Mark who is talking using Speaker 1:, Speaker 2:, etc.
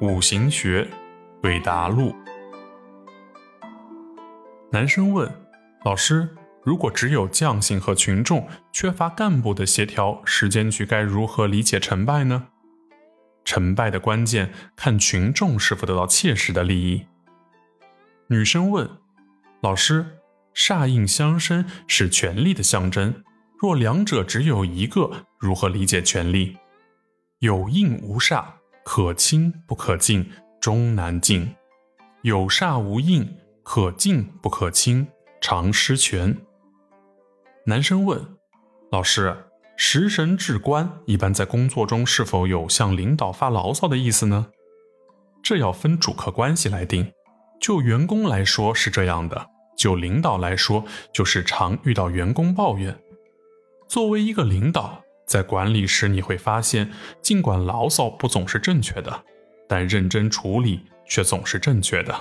Speaker 1: 五行学，韦达录。男生问老师：“如果只有将性和群众，缺乏干部的协调，时间局该如何理解成败呢？”成败的关键看群众是否得到切实的利益。女生问老师：“煞印相生是权力的象征，若两者只有一个，如何理解权力？有印无煞。”可亲不可近，终难近；有煞无印，可近不可亲，常失权。男生问老师：“食神至官，一般在工作中是否有向领导发牢骚的意思呢？”这要分主客关系来定。就员工来说是这样的，就领导来说就是常遇到员工抱怨。作为一个领导。在管理时，你会发现，尽管牢骚不总是正确的，但认真处理却总是正确的。